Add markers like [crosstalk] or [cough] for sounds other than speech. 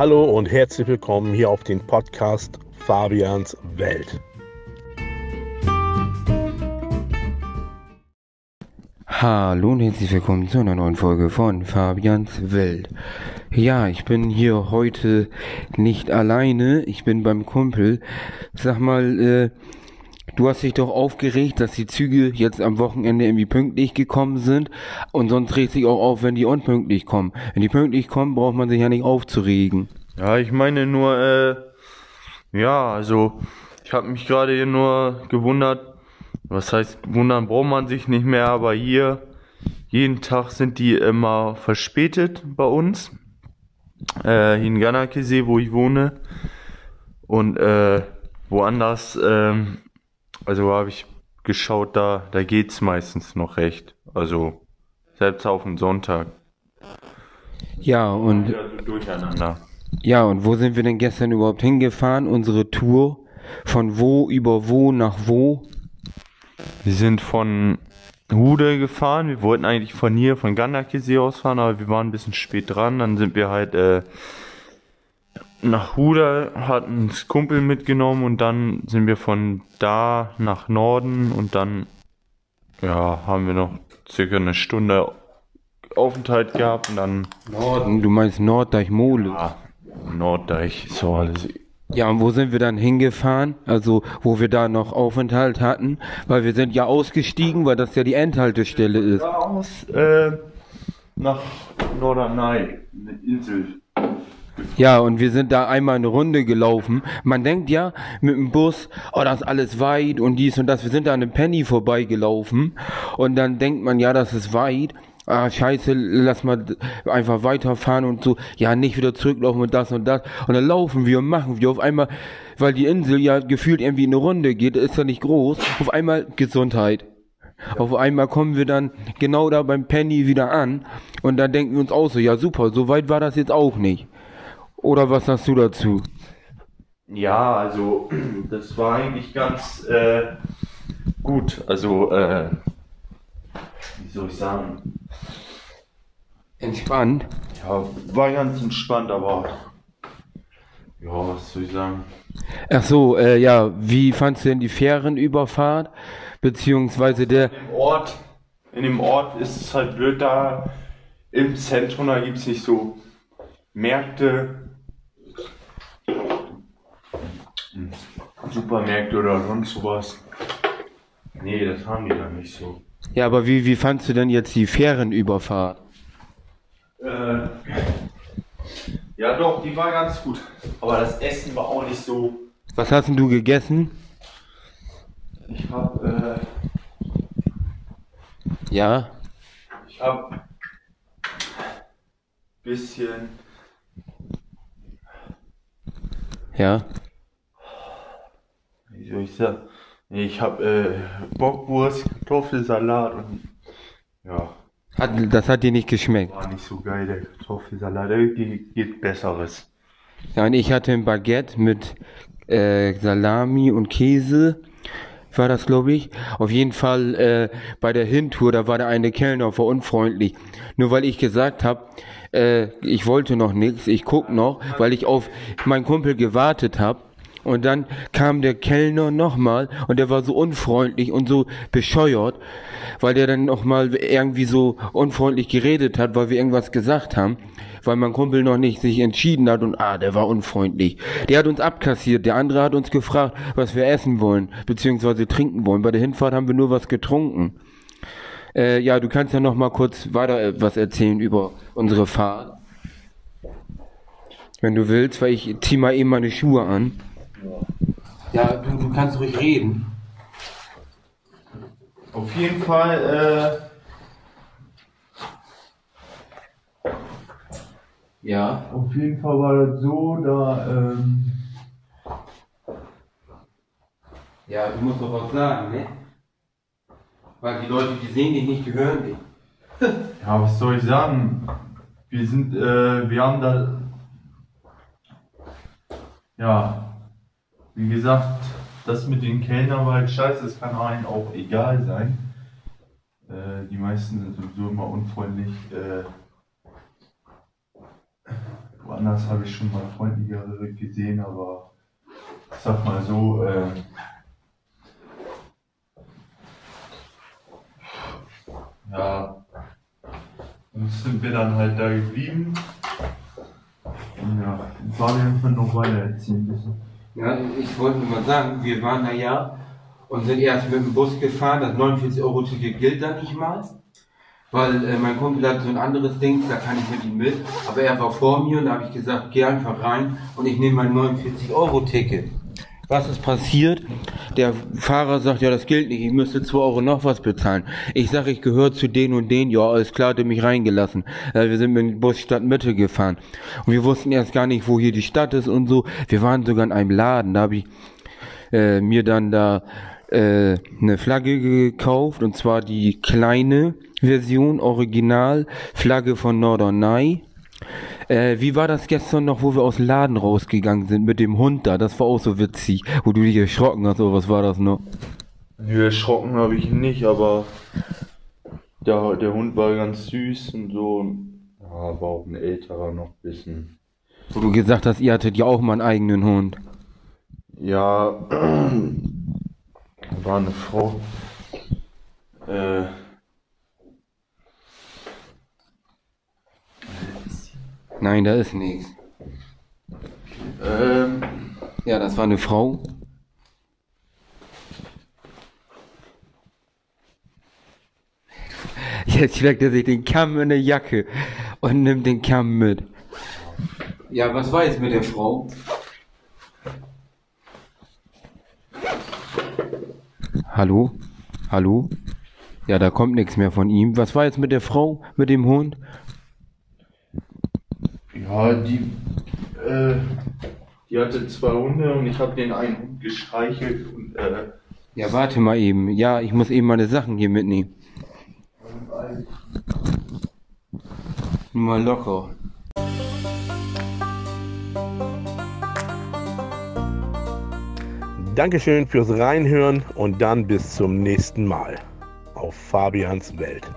Hallo und herzlich willkommen hier auf den Podcast Fabians Welt. Hallo und herzlich willkommen zu einer neuen Folge von Fabians Welt. Ja, ich bin hier heute nicht alleine, ich bin beim Kumpel. Sag mal, äh, du hast dich doch aufgeregt, dass die Züge jetzt am Wochenende irgendwie pünktlich gekommen sind und sonst regt sich auch auf, wenn die unpünktlich kommen. Wenn die pünktlich kommen, braucht man sich ja nicht aufzuregen. Ja, ich meine nur, äh, ja, also ich habe mich gerade hier nur gewundert, was heißt, wundern braucht man sich nicht mehr, aber hier, jeden Tag sind die immer verspätet bei uns. Äh, hier in Ganakesee, wo ich wohne. Und äh, woanders, ähm, also habe ich geschaut, da, da geht's meistens noch recht. Also selbst auf den Sonntag. Ja, und durcheinander. ja, und wo sind wir denn gestern überhaupt hingefahren? Unsere Tour von wo über wo nach wo? Wir sind von Hude gefahren. Wir wollten eigentlich von hier, von Gandakesee aus fahren, aber wir waren ein bisschen spät dran. Dann sind wir halt äh, nach Hude, hatten uns Kumpel mitgenommen und dann sind wir von da nach Norden und dann ja, haben wir noch circa eine Stunde Aufenthalt gehabt und dann Norden, du meinst Norddeich-Mole. ah, Norddeich, so alles. Ja, und wo sind wir dann hingefahren? Also, wo wir da noch Aufenthalt hatten? Weil wir sind ja ausgestiegen, weil das ja die Endhaltestelle ist. Aus äh, nach Norderney, eine Insel. Ja, und wir sind da einmal eine Runde gelaufen. Man denkt ja mit dem Bus, oh, das ist alles weit und dies und das. Wir sind da an einem Penny vorbeigelaufen und dann denkt man, ja, das ist weit. Ah, scheiße, lass mal einfach weiterfahren und so. Ja, nicht wieder zurücklaufen und das und das. Und dann laufen wir und machen wir auf einmal, weil die Insel ja gefühlt irgendwie eine Runde geht, ist ja nicht groß. Auf einmal Gesundheit. Auf einmal kommen wir dann genau da beim Penny wieder an und dann denken wir uns auch so, ja super, so weit war das jetzt auch nicht. Oder was sagst du dazu? Ja, also [clears throat] das war eigentlich ganz äh, gut. Also, äh, wie soll ich sagen? Entspannt. Ja, war ganz entspannt, aber ja, was soll ich sagen? Ach so, äh, ja, wie fandst du denn die Fährenüberfahrt? Beziehungsweise der, Im Ort, in dem Ort ist es halt blöd, da im Zentrum, da gibt es nicht so Märkte, Supermärkte oder sonst sowas. Nee, das haben die da nicht so. ja, aber wie, wie fandst du denn jetzt die Fährenüberfahrt? Äh, ja doch, die war ganz gut. Aber das Essen war auch nicht so. Was hast denn du gegessen? Ich hab, äh, Ja, ich hab bisschen ja. Ich? Nee, ich hab äh, Bockwurst, Kartoffelsalat und ja, Hat, das hat dir nicht geschmeckt. war nicht so geil, der Kartoffelsalat. Irgendwie geht Besseres. Ja, und ich hatte ein Baguette mit äh, Salami und Käse. War das, glaube ich. Auf jeden Fall äh, bei der Hintour, da war der eine Kellner war unfreundlich. Nur weil ich gesagt habe, äh, ich wollte noch nichts, ich guck noch, weil ich auf meinen Kumpel gewartet habe. Und dann kam der Kellner nochmal und der war so unfreundlich und so bescheuert, weil der dann nochmal irgendwie so unfreundlich geredet hat, weil wir irgendwas gesagt haben, weil mein Kumpel noch nicht sich entschieden hat und ah, der war unfreundlich. Der hat uns abkassiert, der andere hat uns gefragt, was wir essen wollen, beziehungsweise trinken wollen. Bei der Hinfahrt haben wir nur was getrunken. Äh, ja, du kannst ja noch mal kurz weiter äh, was erzählen über unsere Fahrt. Wenn du willst, weil ich zieh mal eben meine Schuhe an. Ja, du, du kannst ruhig reden. Auf jeden Fall, Ja. äh, auf jeden Fall war das so, da, ähm, Ja, du musst doch was sagen, ne? Weil die Leute, die sehen dich nicht, die hören dich. [laughs] ja, was soll ich sagen? Wir sind, äh, wir haben da, ja, wie gesagt, das mit den Kellnern war halt scheiße, das kann einem auch egal sein. Äh, die meisten sind sowieso immer unfreundlich. Äh, woanders habe ich schon mal freundlichere gesehen, aber ich sag mal so, äh, ja, und sind wir dann halt da geblieben. Ja, Fabian kann noch weiter erzählen, bitte. Ja, ich wollte nur mal sagen, wir waren da ja und sind erst mit dem Bus gefahren. Das 49-Euro-Ticket gilt da nicht mal. Weil äh, mein Kumpel hat so ein anderes Ding, da kann ich mit ihm mit. Aber er war vor mir und da habe ich gesagt, geh einfach rein und ich nehme mein 49-Euro-Ticket. Was ist passiert? Der Fahrer sagt, ja, das gilt nicht, ich müsste 2 Euro noch was bezahlen. Ich sage, ich gehöre zu denen und denen, ja, alles klar, hat er mich reingelassen. Äh, wir sind mit dem Bus Stadtmitte gefahren. Und wir wussten erst gar nicht, wo hier die Stadt ist und so. Wir waren sogar in einem Laden, da habe ich äh, mir dann da äh, eine Flagge gekauft, und zwar die kleine Version, Original, Flagge von Norderney. Äh, wie war das gestern noch, wo wir aus dem Laden rausgegangen sind mit dem Hund da? Das war auch so witzig, wo du dich erschrocken hast, oder was war das noch? Nö, erschrocken habe ich ihn nicht, aber der, der Hund war ganz süß und so. Ja, war auch ein älterer noch ein bisschen. Wo du gesagt hast, ihr hattet ja auch mal einen eigenen Hund. Ja, [clears throat] war eine Frau. Äh, Nein, da ist nichts. ähm, Ja, das war eine Frau. Jetzt steckt er sich den Kamm in der Jacke und nimmt den Kamm mit. Ja, was war jetzt mit der Frau? Hallo? Hallo? Ja, da kommt nichts mehr von ihm. Was war jetzt mit der Frau, mit dem Hund? Ja, die, äh, die hatte zwei Hunde und ich habe den einen Hund gestreichelt und, äh, Ja, warte mal eben. Ja, ich muss eben meine Sachen hier mitnehmen. Nur mal locker. Dankeschön fürs Reinhören und dann bis zum nächsten Mal auf Fabians Welt.